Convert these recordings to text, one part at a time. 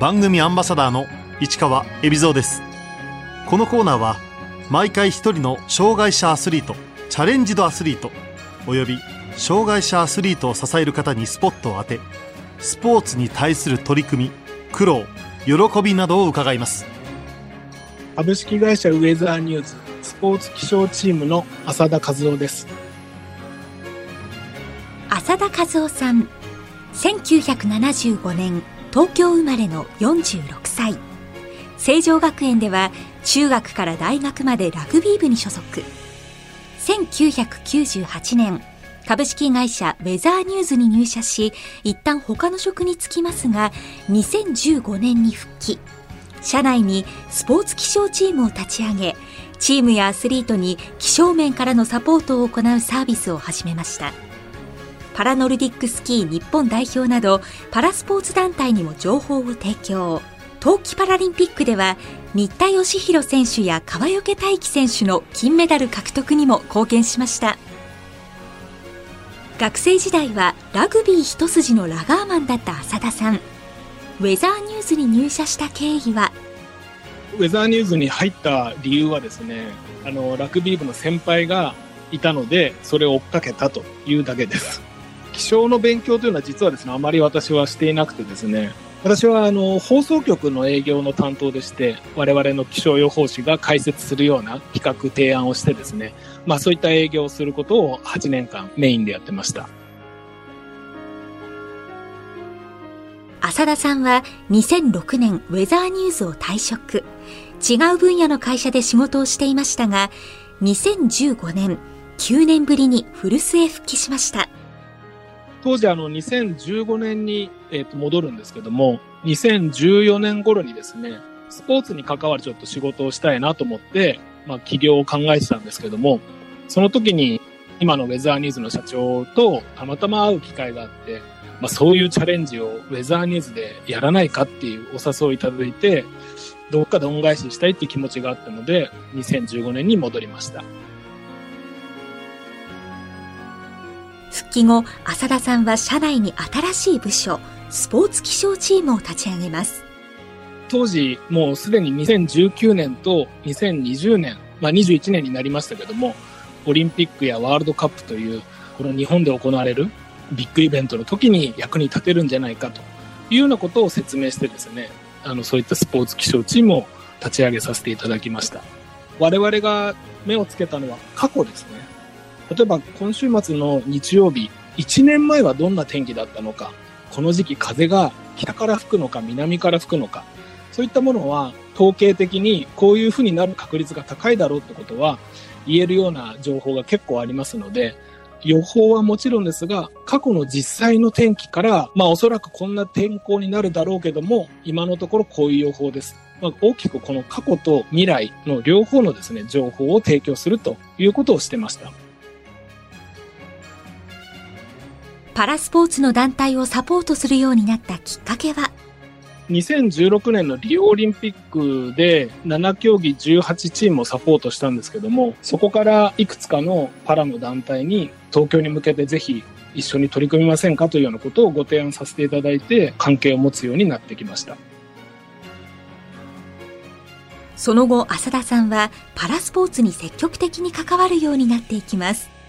番組アンバサダーの市川恵比蔵です。このコーナーは毎回一人の障害者アスリートチャレンジドアスリートおよび障害者アスリートを支える方にスポットを当てスポーツに対する取り組み苦労喜びなどを伺います。株式会社ウェザーニューズスポーツ気象チームの浅田和夫です。浅田和夫さん1975年東京生まれの46歳。成城学園では中学から大学までラグビー部に所属。1998年株式会社ウェザーニューズに入社し一旦他の職に就きますが2015年に復帰。社内にスポーツ気象チームを立ち上げチームやアスリートに気象面からのサポートを行うサービスを始めました。パラノルディックスキー日本代表などパラスポーツ団体にも情報を提供。冬季パラリンピックでは新田義弘選手や川除大輝選手の金メダル獲得にも貢献しました。学生時代はラグビー一筋のラガーマンだった浅田さん。ウェザーニューズに入社した経緯は？ウェザーニューズに入った理由はですねあのラグビー部の先輩がいたのでそれを追っかけたというだけです。気象の勉強というのは実はですねあまり私はしていなくてですね私はあの放送局の営業の担当でして我々の気象予報士が解説するような企画提案をしてですねまあそういった営業をすることを8年間メインでやってました。浅田さんは2006年ウェザーニューズを退職。違う分野の会社で仕事をしていましたが2015年9年ぶりに古巣へ復帰しました。当時あの2015年に、えー、と戻るんですけども、2014年頃にですね、スポーツに関わるちょっと仕事をしたいなと思って、まあ起業を考えてたんですけども、その時に今のウェザーニーズの社長とたまたま会う機会があって、まあそういうチャレンジをウェザーニーズでやらないかっていうお誘いいただいて、どっかで恩返ししたいっていう気持ちがあったので、2015年に戻りました。復帰後、浅田さんは社内に新しい部署、スポーツ気象チームを立ち上げます。当時、もうすでに2019年と2020年、まあ21年になりましたけども、オリンピックやワールドカップという、この日本で行われるビッグイベントの時に役に立てるんじゃないかというようなことを説明してですね、あの、そういったスポーツ気象チームを立ち上げさせていただきました。我々が目をつけたのは過去ですね。例えば今週末の日曜日、1年前はどんな天気だったのか、この時期風が北から吹くのか南から吹くのか、そういったものは統計的にこういうふうになる確率が高いだろうってことは言えるような情報が結構ありますので、予報はもちろんですが、過去の実際の天気から、まあおそらくこんな天候になるだろうけども、今のところこういう予報です。まあ、大きくこの過去と未来の両方のですね、情報を提供するということをしてました。パラスポーツの団体をサポートするようになったきっかけは？2016年のリオオリンピックで7競技18チームをサポートしたんですけども、そこからいくつかのパラの団体に東京に向けてぜひ一緒に取り組みませんかというようなことをご提案させていただいて関係を持つようになってきました。その後、浅田さんはパラスポーツに積極的に関わるようになっていきます。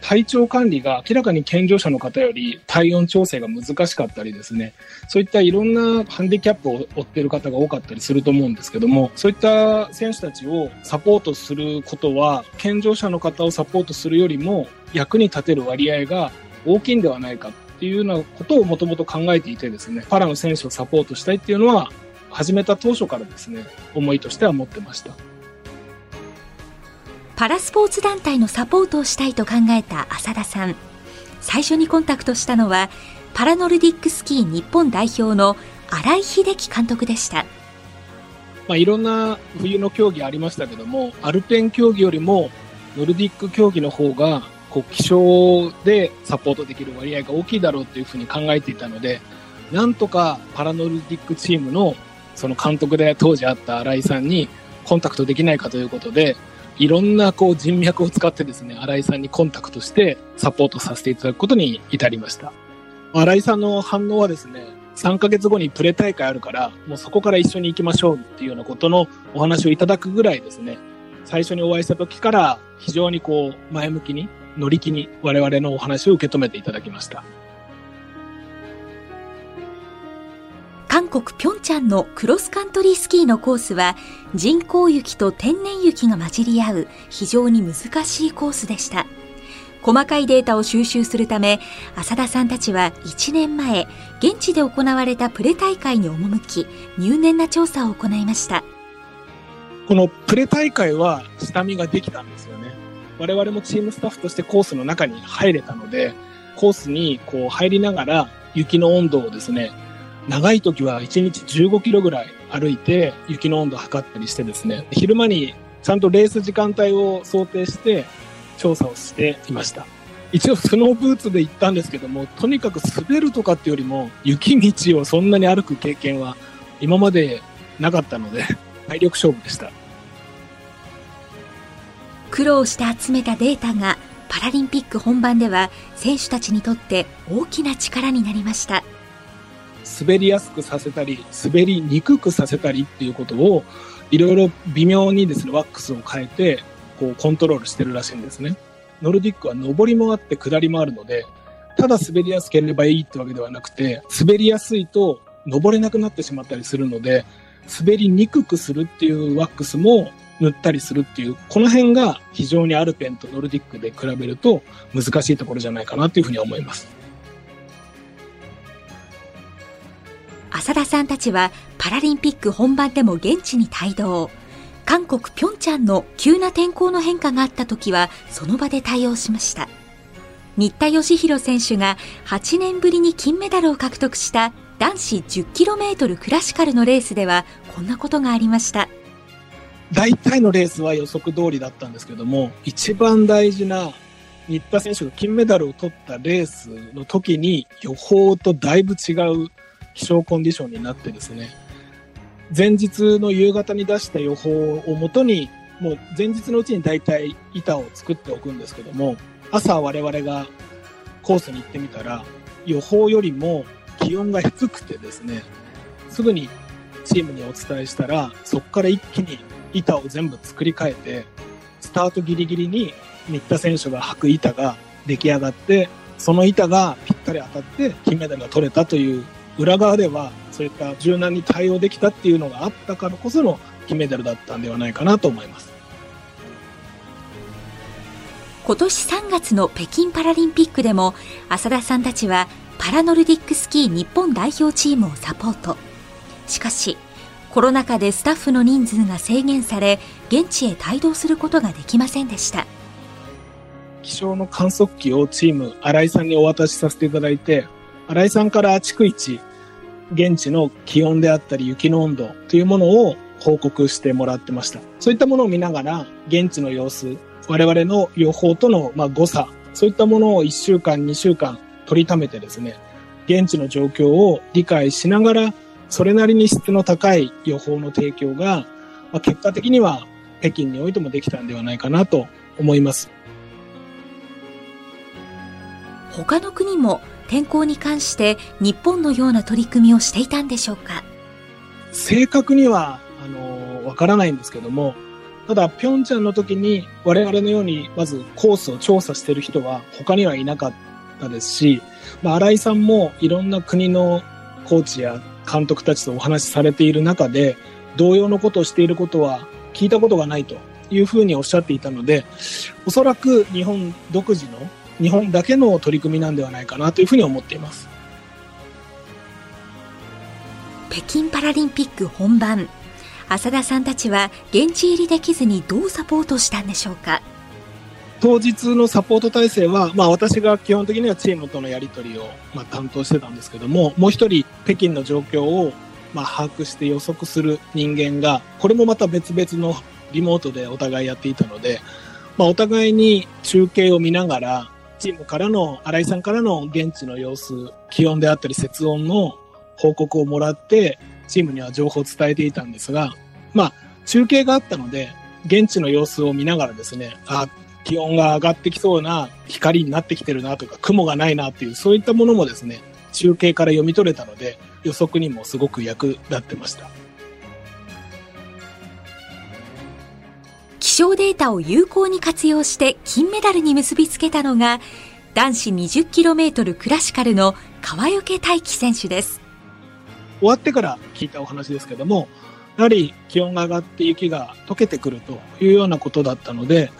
体調管理が明らかに健常者の方より体温調整が難しかったりですね、そういったいろんなハンディキャップを負ってる方が多かったりすると思うんですけども、そういった選手たちをサポートすることは、健常者の方をサポートするよりも役に立てる割合が大きいんではないかっていうようなことをもともと考えていてですね、パラの選手をサポートしたいっていうのは、始めた当初からですね、思いとしては持ってました。パラスポーツ団体のサポートをしたいと考えた浅田さん。最初にコンタクトしたのはパラノルディックスキー日本代表の新井秀樹監督でした、まあ、いろんな冬の競技ありましたけどもアルペン競技よりもノルディック競技の方がこう気象でサポートできる割合が大きいだろうというふうに考えていたのでなんとかパラノルディックチームのその監督で当時あった新井さんにコンタクトできないかということでいろんなこう人脈を使ってですね、新井さんにコンタクトしてサポートさせていただくことに至りました。新井さんの反応はですね、3ヶ月後にプレ大会あるから、もうそこから一緒に行きましょうっていうようなことのお話をいただくぐらいですね、最初にお会いした時から非常にこう前向きに乗り気に我々のお話を受け止めていただきました。韓国ピョンチャンのクロスカントリースキーのコースは人工雪と天然雪が混じり合う非常に難しいコースでした。細かいデータを収集するため、浅田さんたちは1年前、現地で行われたプレ大会に赴き、入念な調査を行いました。このプレ大会は下見ができたんですよね。我々もチームスタッフとしてコースの中に入れたので、コースにこう入りながら雪の温度をですね、長い時は1日15キロぐらい歩いて雪の温度を測ったりしてですね、昼間にちゃんとレース時間帯を想定して調査をしていました。一応スノーブーツで行ったんですけども、とにかく滑るとかっていうよりも雪道をそんなに歩く経験は今までなかったので、体力勝負でした。苦労して集めたデータがパラリンピック本番では選手たちにとって大きな力になりました。滑りやすくさせたり、滑りにくくさせたりっていうことを、いろいろ微妙にですね、ワックスを変えて、こう、コントロールしてるらしいんですね。ノルディックは上りもあって下りもあるので、ただ滑りやすければいいってわけではなくて、滑りやすいと登れなくなってしまったりするので、滑りにくくするっていうワックスも塗ったりするっていう、この辺が非常にアルペンとノルディックで比べると難しいところじゃないかなというふうに思います。浅田さんたちはパラリンピック本番でも現地に帯同。韓国ピョンチャンの急な天候の変化があった時はその場で対応しました。新田義弘選手が8年ぶりに金メダルを獲得した男子 10km クラシカルのレースではこんなことがありました。大体のレースは予測通りだったんですけども、一番大事な新田選手が金メダルを取ったレースの時に予報とだいぶ違う気象コンディションになってですね、前日の夕方に出した予報をもとに、もう前日のうちに大体板を作っておくんですけども、朝我々がコースに行ってみたら、予報よりも気温が低くてですね、すぐにチームにお伝えしたら、そこから一気に板を全部作り変えて、スタートギリギリに新田選手が履く板が出来上がって、その板がぴったり当たって金メダルが取れたという裏側ではそういった柔軟に対応できたっていうのがあったからこその金メダルだったんではないかなと思います。今年3月の北京パラリンピックでも浅田さんたちはパラノルディックスキー日本代表チームをサポート。しかし、コロナ禍でスタッフの人数が制限され、現地へ帯同することができませんでした。気象の観測機をチーム新井さんにお渡しさせていただいて、新井さんから逐一現地の気温であったり雪の温度というものを報告してもらってました。そういったものを見ながら現地の様子、我々の予報とのま誤差、そういったものを1週間、2週間取りためてですね、現地の状況を理解しながら、それなりに質の高い予報の提供が、ま、結果的には北京においてもできたんではないかなと思います。他の国も天候に関して日本のような取り組みをしていたんでしょうか？正確には、あの、わからないんですけども、ただ、ピョンチャンの時に我々のように、まずコースを調査している人は他にはいなかったですし、まあ、新井さんもいろんな国のコーチや監督たちとお話しされている中で、同様のことをしていることは聞いたことがないというふうにおっしゃっていたので、おそらく日本独自の、日本だけの取り組みなんではないかなというふうに思っています。北京パラリンピック本番浅田さんたちは現地入りできずにどうサポートしたんでしょうか？当日のサポート体制は、まあ私が基本的にはチームとのやり取りを、まあ、担当してたんですけども、もう一人北京の状況を、まあ、把握して予測する人間が、これもまた別々のリモートでお互いやっていたので、まあお互いに中継を見ながら、チームからの、新井さんからの現地の様子、気温であったり節音の報告をもらって、チームには情報を伝えていたんですが、まあ中継があったので、現地の様子を見ながらですね、あ、気温が上がってきそうな光になってきてるなとか、雲がないなっていう、そういったものもですね、中継から読み取れたので、予測にもすごく役立ってました。気象データを有効に活用して金メダルに結びつけたのが男子 20km クラシカルの川除大輝選手です。終わってから聞いたお話ですけども、やはり気温が上がって雪が溶けてくるというようなことだったので、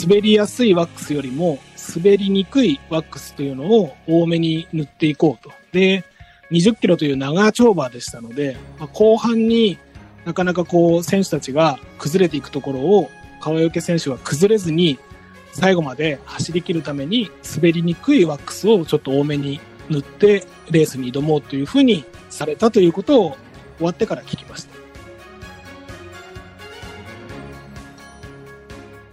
滑りやすいワックスよりも滑りにくいワックスというのを多めに塗っていこうと。で、20キロという長丁場でしたので、後半になかなかこう選手たちが崩れていくところを川除選手は崩れずに最後まで走り切るために滑りにくいワックスをちょっと多めに塗ってレースに挑もうというふうにされたということを終わってから聞きました。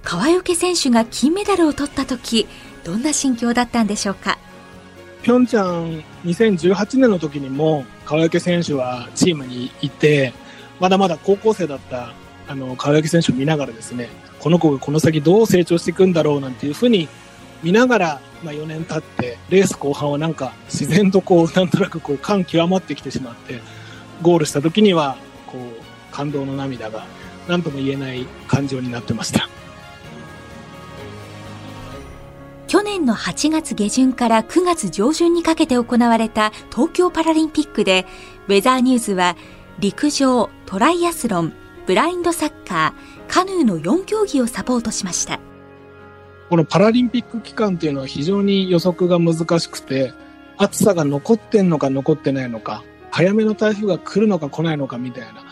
川除選手が金メダルを取った時どんな心境だったんでしょうか？ピョンチャン2018年の時にも川除選手はチームにいてまだまだ高校生だったあの川除選手を見ながらですねこの子がこの先どう成長していくんだろうなんていうふうに見ながら、まあ、4年経ってレース後半はなんか自然とこうなんとなくこう感極まってきてしまってゴールした時にはこう感動の涙が何とも言えない感情になってました。去年の8月下旬から9月上旬にかけて行われた東京パラリンピックで、ウェザーニューズは陸上、トライアスロン、ブラインドサッカー、カヌーの4競技をサポートしました。このパラリンピック期間っていうのは非常に予測が難しくて、暑さが残ってんのか残ってないのか、早めの台風が来るのか来ないのかみたいな、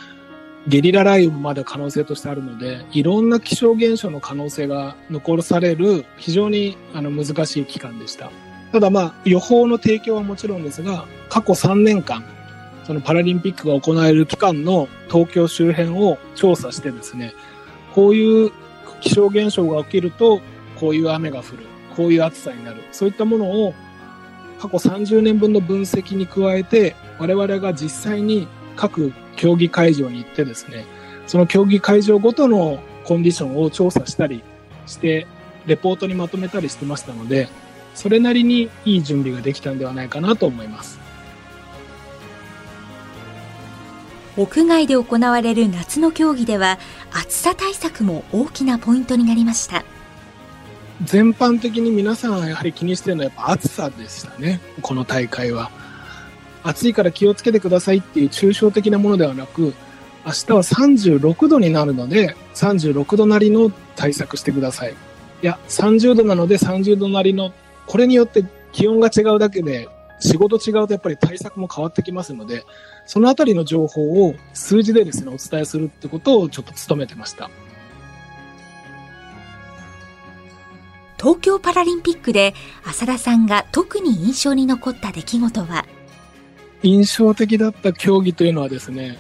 ゲリラ雷雨まで可能性としてあるので、いろんな気象現象の可能性が残される非常にあの難しい期間でした。ただまあ予報の提供はもちろんですが、過去3年間、そのパラリンピックが行われる期間の東京周辺を調査してですね、こういう気象現象が起きると、こういう雨が降る、こういう暑さになる、そういったものを過去30年分の分析に加えて、我々が実際に各競技会場に行ってですね、その競技会場ごとのコンディションを調査したりして、レポートにまとめたりしてましたので、それなりにいい準備ができたんではないかなと思います。屋外で行われる夏の競技では暑さ対策も大きなポイントになりました。全般的に皆さんやはり気にしてるのはやっぱ暑さでしたね。この大会は。暑いから気をつけてくださいっていう抽象的なものではなく、明日は36度になるので、36度なりの対策してください。いや、30度なので30度なりの、これによって気温が違うだけで、仕事違うとやっぱり対策も変わってきますので、そのあたりの情報を数字でですね、お伝えするってことをちょっと努めてました。東京パラリンピックで浅田さんが特に印象に残った出来事は？印象的だった競技というのはですね、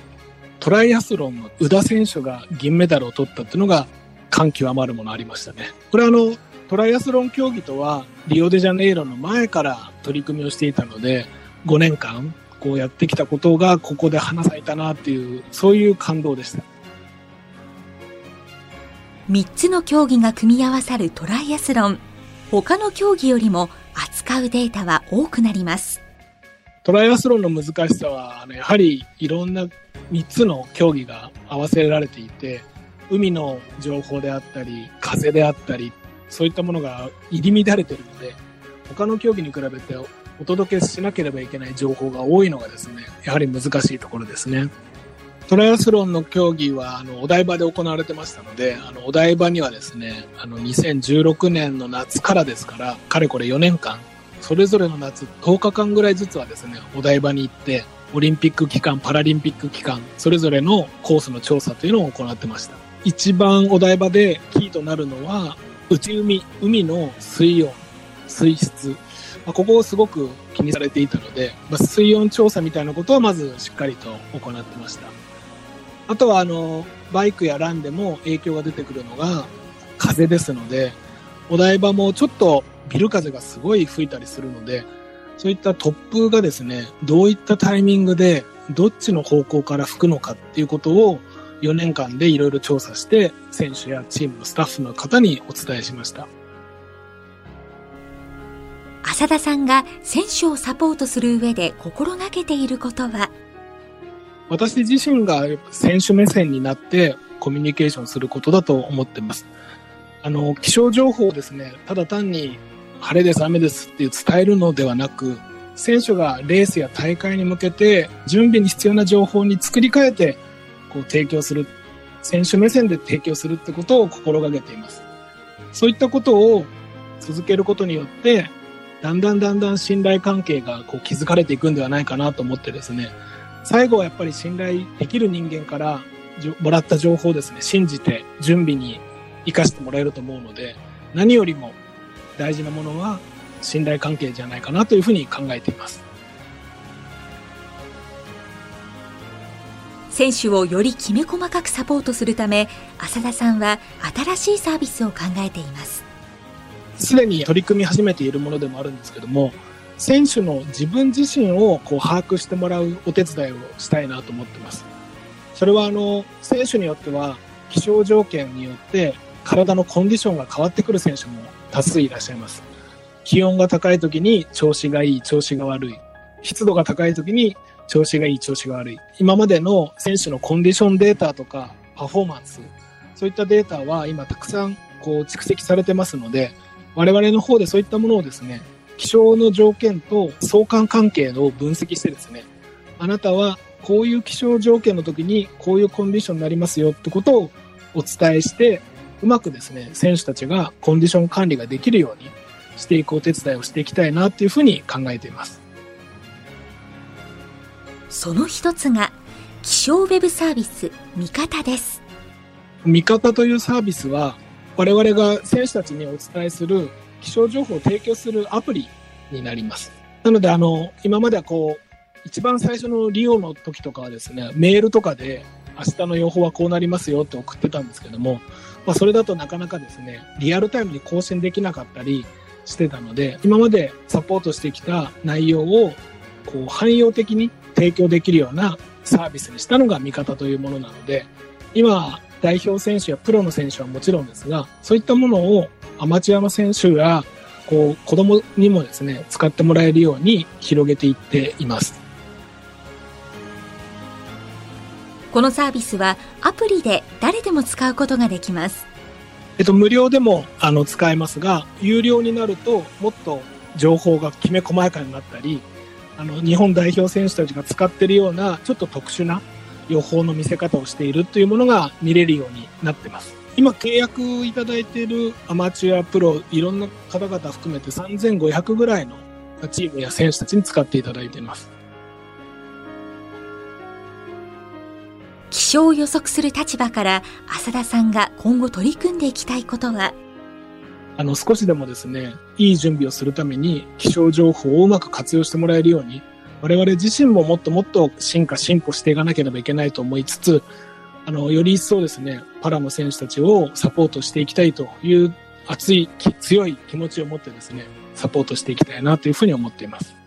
トライアスロンの宇田選手が銀メダルを取ったっていうのが感極まるものありましたね。これはあの、トライアスロン競技とはリオデジャネイロの前から取り組みをしていたので、5年間こうやってきたことがここで花咲いたなっていう、そういう感動でした。3つの競技が組み合わさるトライアスロン。他の競技よりも扱うデータは多くなります。トライアスロンの難しさは、やはりいろんな3つの競技が合わせられていて、海の情報であったり、風であったり、そういったものが入り乱れているので、他の競技に比べてお届けしなければいけない情報が多いのがですね、やはり難しいところですね。トライアスロンの競技はあのお台場で行われてましたので、あのお台場にはですね、あの2016年の夏からですから、かれこれ4年間それぞれの夏10日間ぐらいずつはですね、お台場に行って、オリンピック期間、パラリンピック期間、それぞれのコースの調査というのを行ってました。一番お台場でキーとなるのは、内海、海の水温、水質、まあ、ここをすごく気にされていたので、まあ、水温調査みたいなことはまずしっかりと行ってました。あとは、あの、バイクやランでも影響が出てくるのが風ですので、お台場もちょっとビル風がすごい吹いたりするので、そういった突風がですね、どういったタイミングでどっちの方向から吹くのかっていうことを4年間でいろいろ調査して選手やチームのスタッフの方にお伝えしました。浅田さんが選手をサポートする上で心がけていることは？私自身が選手目線になってコミュニケーションすることだと思ってます。あの、気象情報をですね、ただ単に晴れです、雨ですっていう伝えるのではなく、選手がレースや大会に向けて準備に必要な情報に作り変えてこう提供する。選手目線で提供するってことを心がけています。そういったことを続けることによって、だんだんだんだん信頼関係がこう築かれていくんではないかなと思ってですね、最後はやっぱり信頼できる人間からもらった情報をですね、信じて準備に生かしてもらえると思うので、何よりも大事なものは信頼関係じゃないかなというふうに考えています。選手をよりきめ細かくサポートするため浅田さんは新しいサービスを考えていますすでに取り組み始めているものでもあるんですけども、選手の自分自身をこう把握してもらうお手伝いをしたいなと思ってます。それはあの、選手によっては気象条件によって体のコンディションが変わってくる選手も多数いらっしゃいます。気温が高い時に調子がいい、調子が悪い。湿度が高い時に調子がいい、調子が悪い。今までの選手のコンディションデータとかパフォーマンス、そういったデータは今たくさんこう蓄積されてますので、我々の方でそういったものをですね、気象の条件と相関関係を分析してですね、あなたはこういう気象条件の時にこういうコンディションになりますよってことをお伝えして、うまくですね、選手たちがコンディション管理ができるようにしていくお手伝いをしていきたいなっていうふうに考えています。その一つが気象ウェブサービス味方です味方というサービスは我々が選手たちにお伝えする気象情報を提供するアプリになります。なので、あの、今まではこう、一番最初のリオの時とかはですね、メールとかで明日の予報はこうなりますよって送ってたんですけども、まあ、それだとなかなかですね、リアルタイムに更新できなかったりしてたので、今までサポートしてきた内容をこう汎用的に提供できるようなサービスにしたのが味方というものなので、今、代表選手やプロの選手はもちろんですが、そういったものをアマチュアの選手やこう子供にもですね、使ってもらえるように広げていっています。このサービスはアプリで誰でも使うことができますえっと、無料でもあの使えますが、有料になるともっと情報がきめ細やかになったり、あの、日本代表選手たちが使ってるようなちょっと特殊な予報の見せ方をしているというものが見れるようになってます。今契約いただいているアマチュア、プロ、いろんな方々含めて3500ぐらいのチームや選手たちに使っていただいています。気象を予測する立場から浅田さんが今後取り組んでいきたいことは？あの、少しでもですね、いい準備をするために気象情報をうまく活用してもらえるように、我々自身ももっともっと進化進歩していかなければいけないと思いつつ、あの、より一層ですね、パラの選手たちをサポートしていきたいという熱い、強い気持ちを持ってですね、サポートしていきたいなというふうに思っています。